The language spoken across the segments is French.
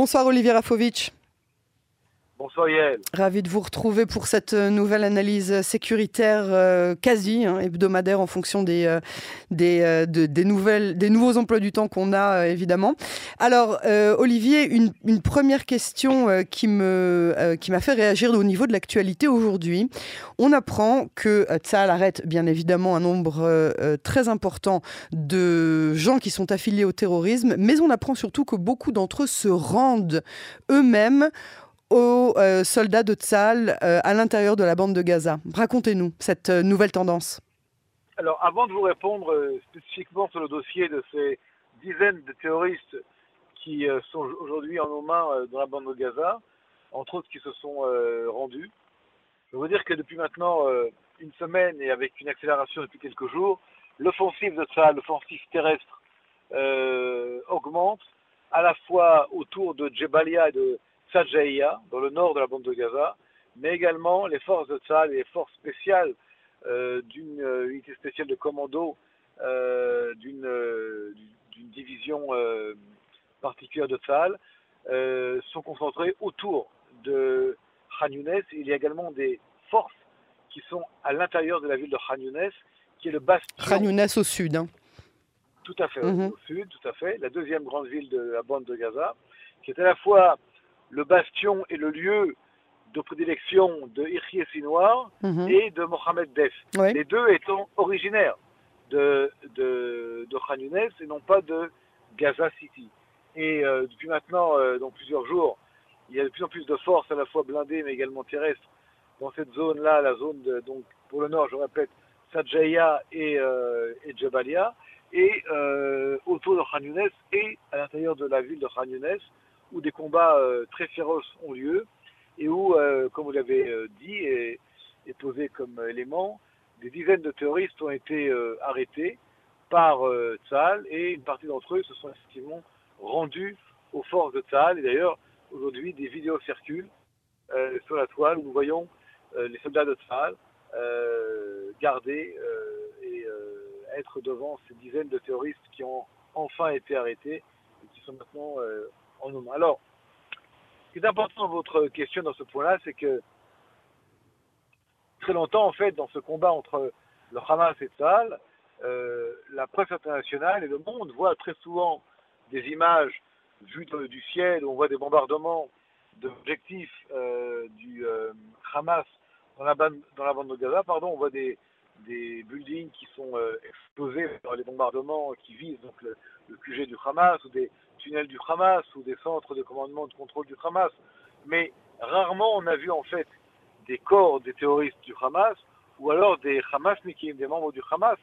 Bonsoir Olivier Rafovitch. Bonsoir Yael. Ravi de vous retrouver pour cette euh, nouvelle analyse sécuritaire euh, quasi hein, hebdomadaire en fonction des, euh, des, nouvelles, des nouveaux emplois du temps qu'on a évidemment. Alors Olivier, une, une, première question qui me qui m'a fait réagir au niveau de l'actualité aujourd'hui. On apprend que Tzal arrête bien évidemment un nombre très important de gens qui sont affiliés au terrorisme, mais on apprend surtout que beaucoup d'entre eux se rendent eux-mêmes aux euh, soldats de Tzal euh, à l'intérieur de la bande de Gaza. Racontez-nous cette euh, nouvelle tendance. Alors, avant de vous répondre spécifiquement sur le dossier de ces dizaines de terroristes qui sont aujourd'hui en nos mains dans la bande de Gaza, entre autres qui se sont rendus, je veux dire que depuis maintenant une semaine et avec une accélération depuis quelques jours, l'offensive de Tzal, l'offensive terrestre, augmente à la fois autour de Djebalia et de Sajaïa, dans le nord de la bande de Gaza, mais également les forces de Tzal et les forces spéciales euh, d'une euh, unité spéciale de commando euh, d'une division particulière de Tzal sont concentrées autour de Khan Younes. Il y a également des forces qui sont à l'intérieur de la ville de Khan Younes, qui est le bastion. Khan Younes au sud. Hein. Tout à fait, mhm. au sud, tout à fait. La deuxième grande ville de la bande de Gaza, qui est à la fois le bastion et le lieu de prédilection de Irhi Sinoir mhm. et de Mohamed Def. Les deux étant originaires de, de, de Khan Younes et non pas de Gaza City. Et euh, depuis maintenant euh, donc plusieurs jours, il y a de plus en plus de forces à la fois blindées mais également terrestres dans cette zone-là, la zone de, donc pour le nord, je répète, Sajaya et, euh, et Jabalia, et autour de Khan Younes et à l'intérieur de la ville de Khan Younes, où des combats euh, très féroces ont lieu et où, euh, comme vous l'avez euh, dit et, posé comme élément, des dizaines de terroristes ont été arrêtés par Tzal et une partie d'entre eux se sont effectivement rendus aux forces de Tzal. Et d'ailleurs, aujourd'hui, des vidéos circulent sur la toile où nous voyons les soldats de Tzal garder et être devant ces dizaines de terroristes qui ont enfin été arrêtés et qui sont maintenant alors, ce qui est important dans votre question dans ce point-là, c'est que très longtemps, en fait, dans ce combat entre le Hamas et Tzal, euh, la presse internationale et le monde voient très souvent des images vues du ciel où on voit des bombardements d'objectifs euh, du euh, Hamas dans la, bande, dans la bande de Gaza, pardon, on voit des, des buildings qui sont explosés par les bombardements qui visent donc le, le QG du Hamas ou des, tunnels du Hamas ou des centres de commandement de contrôle du Hamas, mais rarement on a vu en fait des corps des terroristes du Hamas ou alors des Hamasnikim, des membres du Hamas,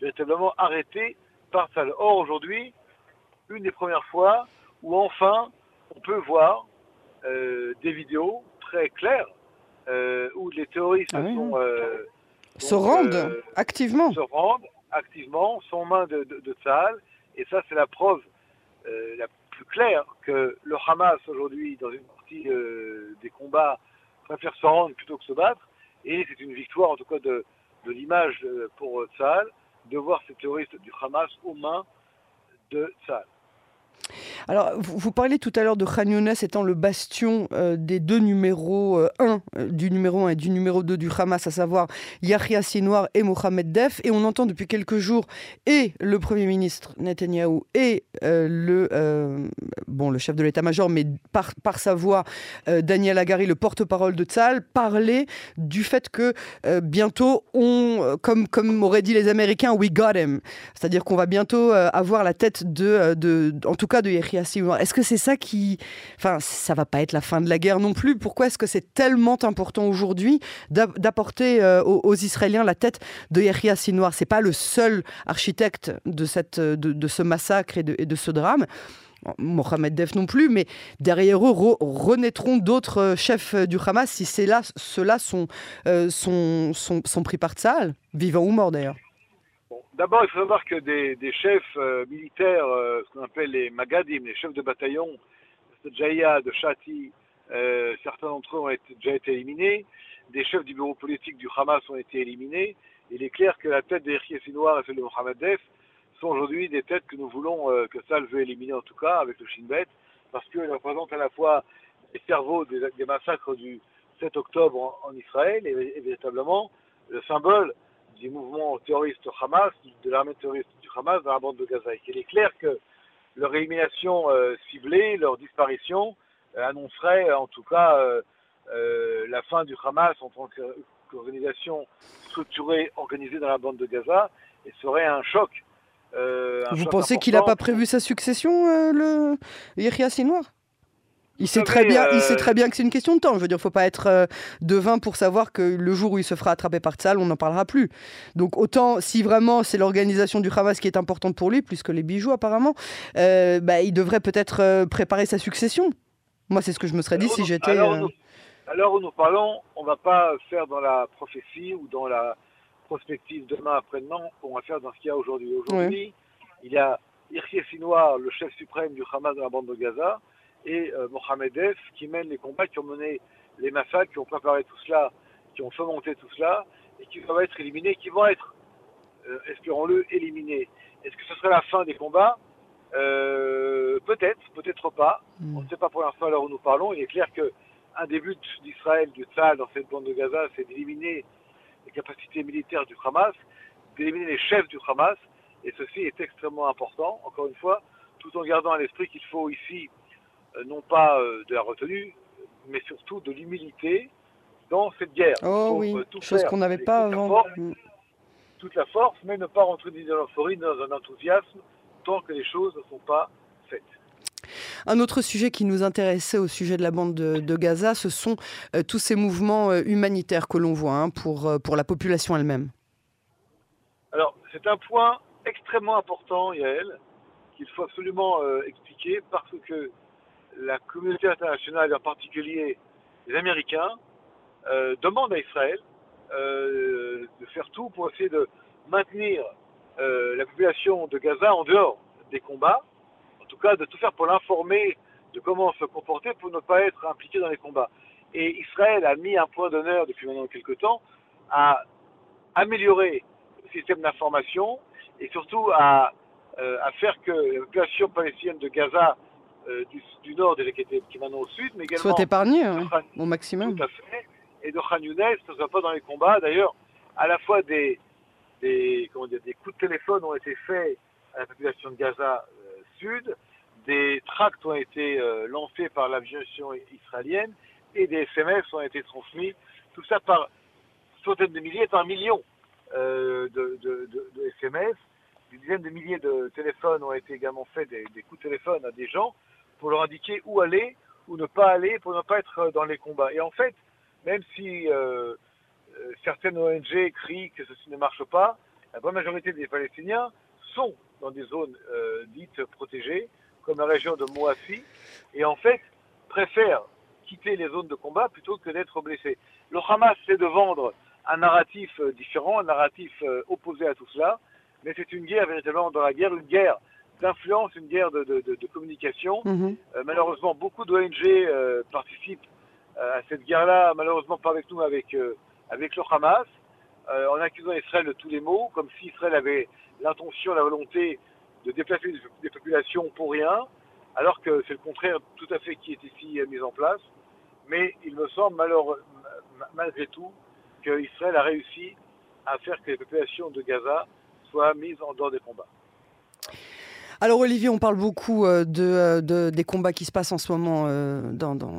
véritablement arrêtés par ça. Or aujourd'hui, une des premières fois où enfin on peut voir euh, des vidéos très claires euh, où les terroristes ah sont, euh, se rendent activement. Se rendent activement, sont aux mains de, de, de et ça c'est la preuve euh, la plus claire que le Hamas aujourd'hui, dans une partie euh, des combats, préfère se rendre plutôt que se battre. Et c'est une victoire, en tout cas, de, l'image euh, pour Tsahal, de voir ces terroristes du Hamas aux mains de Tsahal. Alors, vous, parlez tout à l'heure de Khan Younes étant le bastion euh, des deux numéros 1, euh, euh, du numéro 1 et du numéro 2 du Hamas, à savoir Yahya Sinwar et Mohamed Def. Et on entend depuis quelques jours et le Premier ministre Netanyahou et le, bon, le chef de l'état-major, mais par, par sa voix, Daniel Agari, le porte-parole de Tzal, parler du fait que bientôt, on, comme, comme auraient dit les Américains, we got him. C'est-à-dire qu'on va bientôt avoir la tête de, de, en tout cas de Yahya est-ce que c'est ça qui... Enfin, ça va pas être la fin de la guerre non plus? Pourquoi est-ce que c'est tellement important aujourd'hui d'apporter euh, aux, Israéliens la tête de Yahya Sinwar C'est pas le seul architecte de, cette, de, ce massacre et de, ce drame. Mohamed Def non plus, mais derrière eux renaîtront d'autres euh, chefs du Hamas si ceux-là sont, euh, sont, sont, pris par Tzahal, vivants ou morts d'ailleurs. D'abord, il faut savoir que des, chefs euh, militaires, euh, ce qu'on appelle les Magadim, les chefs de bataillon de Jaya, de Shati, euh, certains d'entre eux ont déjà été éliminés. Des chefs du bureau politique du Hamas ont été éliminés. Il est clair que la tête d'Erki Sinoir et celle de Mohamed Def sont aujourd'hui des têtes que nous voulons, que Sal veut éliminer en tout cas, avec le Shin Bet. parce qu'elle représente à la fois les cerveaux des, massacres du 7 octobre en, Israël et, véritablement le symbole du mouvement terroriste Hamas, de l'armée terroriste du Hamas dans la bande de Gaza. Et il est clair que leur élimination euh, ciblée, leur disparition, euh, annoncerait en tout cas euh, la fin du Hamas en tant qu'organisation structurée, organisée dans la bande de Gaza, et serait un choc. Vous pensez qu'il n'a pas prévu sa succession, le Yahya Sinoir il sait, très bien, il sait très bien que c'est une question de temps. Je veux dire, il ne faut pas être devin pour savoir que le jour où il se fera attraper par Tzal, on n'en parlera plus. Donc autant, si vraiment c'est l'organisation du Hamas qui est importante pour lui, plus que les bijoux apparemment, bah, il devrait peut-être préparer sa succession. Moi, c'est ce que je me serais dit si j'étais. Alors, alors, où nous parlons, on ne va pas faire dans la prophétie ou dans la prospective demain après-demain, on va faire dans ce qu'il y a aujourd'hui. Aujourd'hui, il y a Irsi Sinoir, le chef suprême du Hamas dans la bande de Gaza, et euh, Mohamed F, qui mènent les combats, qui ont mené les massacres, qui ont préparé tout cela, qui ont fomenté tout cela, et qui vont être éliminés, qui vont être, euh, espérons-le, éliminés. Est-ce que ce serait la fin des combats? Euh, peut-être, peut-être pas. Hmm. On ne sait pas pour l'instant à l'heure où nous parlons. Il est clair qu'un des buts d'Israël, du Tzal, dans cette bande de Gaza, c'est d'éliminer les capacités militaires du Hamas, d'éliminer les chefs du Hamas. Et ceci est extrêmement important, encore une fois, tout en gardant à l'esprit qu'il faut ici non pas euh, de la retenue, mais surtout de l'humilité dans cette guerre. Oh oui, chose qu'on n'avait pas avant. Hmm. toute la force, mais ne pas rentrer dans l'euphorie, dans un enthousiasme, tant que les choses ne sont pas faites. Un autre sujet qui nous intéressait au sujet de la bande de, Gaza, ce sont euh, tous ces mouvements euh, humanitaires que l'on voit hein, pour, euh, pour la population elle-même. Alors, c'est un point extrêmement important, Yael, qu'il faut absolument expliquer parce que la communauté internationale, en particulier les Américains, demandent à Israël de faire tout pour essayer de maintenir euh, la population de Gaza en dehors des combats, en tout cas de tout faire pour l'informer de comment se comporter pour ne pas être impliqué dans les combats. Et Israël a mis un point d'honneur depuis maintenant quelques temps à améliorer le système d'information et surtout à, euh, à, faire que la population palestinienne de Gaza euh, du, nord, déjà qui, maintenant au sud, mais également soit épargnée hein, au maximum. Tout à fait. Et de Khan Younes ne soit pas dans les combats. D'ailleurs, à la fois des, des, comment dire, des coups de téléphone ont été faits à la population de Gaza euh, Sud, des tracts ont été euh, lancés par l'aviation israélienne et des SMS ont été transmis, tout ça par centaines de milliers, par millions euh, de, de, de, SMS. Des dizaines de milliers de téléphones ont été également faits, des, des, coups de téléphone à des gens pour leur indiquer où aller, ou ne pas aller, pour ne pas être dans les combats. Et en fait, même si euh, certaines ONG crient que ceci ne marche pas. La bonne majorité des Palestiniens sont dans des zones euh, dites protégées, comme la région de Moassi, et en fait préfèrent quitter les zones de combat plutôt que d'être blessés. Le Hamas c'est de vendre un narratif euh, différent, un narratif opposé à tout cela, mais c'est une guerre véritablement dans la guerre, une guerre d'influence, une guerre de, communication. Mhm. malheureusement, beaucoup d'ONG participent à cette guerre-là, malheureusement pas avec nous, mais avec avec le Hamas, euh, en accusant Israël de tous les maux, comme si Israël avait l'intention, la volonté de déplacer des populations pour rien, alors que c'est le contraire tout à fait qui est ici mis en place. Mais il me semble malgré tout qu'Israël a réussi à faire que les populations de Gaza soient mises en dehors des combats. Alors Olivier, on parle beaucoup euh, euh, de, des combats qui se passent en ce moment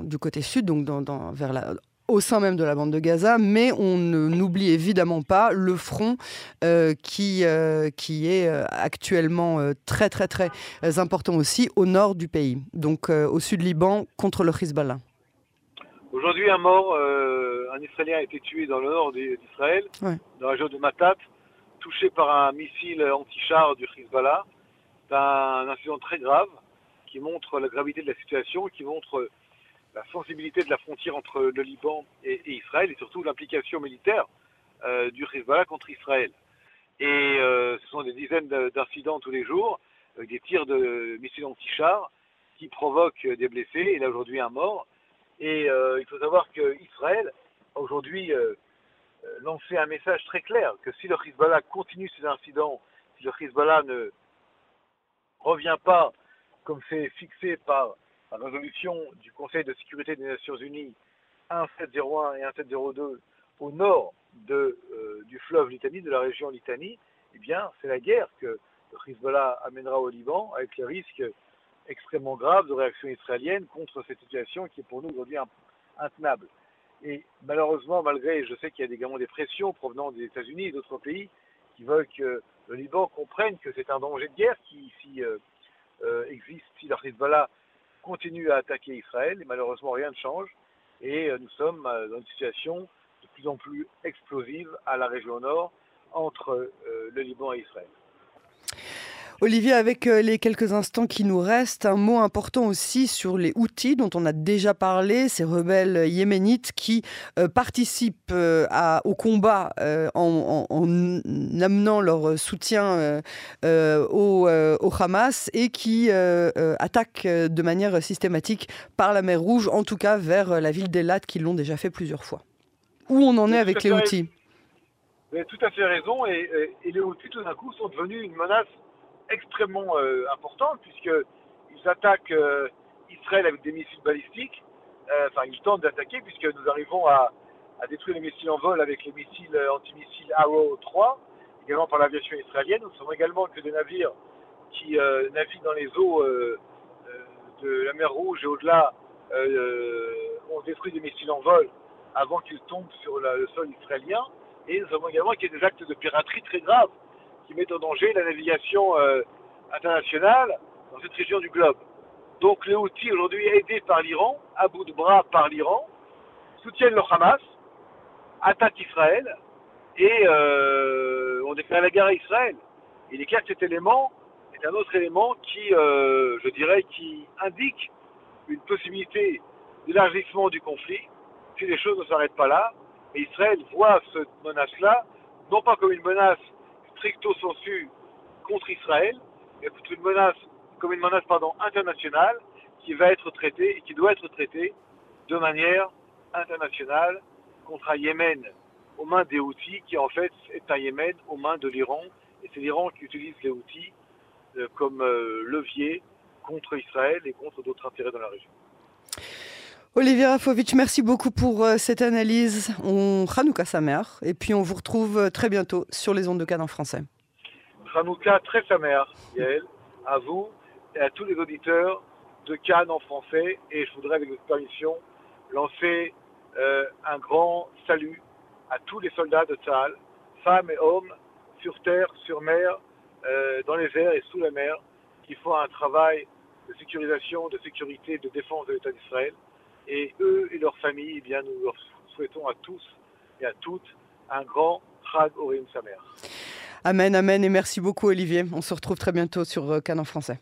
du côté sud, donc vers la, au sein même de la bande de Gaza, mais on n'oublie évidemment pas le front euh, qui, euh, qui est euh, actuellement très très très important aussi au nord du pays, donc au sud Liban contre le Hezbollah. Aujourd'hui, un mort, un Israélien a été tué dans le nord d'Israël, dans la région de Matat, touché par un missile anti-char du Hezbollah. Un incident très grave qui montre la gravité de la situation, qui montre la sensibilité de la frontière entre le Liban et, Israël et surtout l'implication militaire euh, du Hezbollah contre Israël. Et euh, ce sont des dizaines d'incidents tous les jours, avec des tirs de missiles anti-chars qui provoquent des blessés, et là aujourd'hui un mort. Et euh, il faut savoir qu'Israël a aujourd'hui lancé un message très clair, que si le Hezbollah continue ces incidents, si le Hezbollah ne revient pas comme c'est fixé par la résolution du Conseil de sécurité des Nations Unies 1701 et 1702 au nord euh, du fleuve Litanie, de la région Litanie, eh bien, c'est la guerre que Hezbollah amènera au Liban avec les risques extrêmement graves de réaction israélienne contre cette situation qui est pour nous aujourd'hui intenable. Et malheureusement, malgré, je sais qu'il y a également des pressions provenant des États-Unis et d'autres pays qui veulent que le Liban comprenne que c'est un danger de guerre qui euh, euh, existe si le Hezbollah continue à attaquer Israël. Et malheureusement, rien ne change. Et euh, nous sommes dans une situation de plus en plus explosive à la région nord entre le Liban et Israël. Olivier, avec euh, les quelques instants qui nous restent, un mot important aussi sur les outils dont on a déjà parlé, ces rebelles yéménites qui euh, participent euh, au combat en, amenant leur soutien au, Hamas et qui attaquent de manière systématique par la mer Rouge, en tout cas vers la ville d'Elat, qui l'ont déjà fait plusieurs fois. Où on en est avec les outils? Vous avez tout à fait raison, et, et les outils tout d'un coup sont devenus une menace extrêmement euh, importante puisqu'ils attaquent euh, Israël avec des missiles balistiques. Euh, enfin, ils tentent d'attaquer puisque nous arrivons à, détruire les missiles en vol avec les missiles antimissiles Arrow 3, également par l'aviation israélienne. Nous savons également que des navires qui naviguent dans les eaux de la mer Rouge et au-delà ont détruit des missiles en vol avant qu'ils tombent sur le sol israélien. Et nous savons également qu'il y a des actes de piraterie très graves qui met en danger la navigation euh, internationale dans cette région du globe. Donc les Houthis, aujourd'hui aidés par l'Iran, à bout de bras par l'Iran, soutiennent le Hamas, attaquent Israël et euh, on déclare la guerre à Israël. Il est clair que cet élément est un autre élément qui, euh, je dirais, qui indique une possibilité d'élargissement du conflit si les choses ne s'arrêtent pas là. Et Israël voit cette menace-là non pas comme une menace stricto sensu contre Israël, mais une menace, comme une menace pardon, internationale qui va être traitée et qui doit être traitée de manière internationale contre un Yémen aux mains des Houthis, qui en fait est un Yémen aux mains de l'Iran. Et c'est l'Iran qui utilise les Houthis euh, comme euh, levier contre Israël et contre d'autres intérêts dans la région. Olivier Rafovitch, merci beaucoup pour euh, cette analyse. On Hanouka sa mère et puis on vous retrouve euh, très bientôt sur les ondes de Cannes en français. Hanouka très sa mère, Yael, à vous et à tous les auditeurs de Cannes en français. Et je voudrais, avec votre permission, lancer euh, un grand salut à tous les soldats de Tzahal, femmes et hommes, sur terre, sur mer, dans les airs et sous la mer, qui font un travail de sécurisation, de sécurité, de défense de l'État d'Israël. Et eux et leurs familles, eh bien, nous leur souhaitons à tous et à toutes un grand Chag Orim Samer. Amen, amen, et merci beaucoup Olivier. On se retrouve très bientôt sur euh, Cannes en français.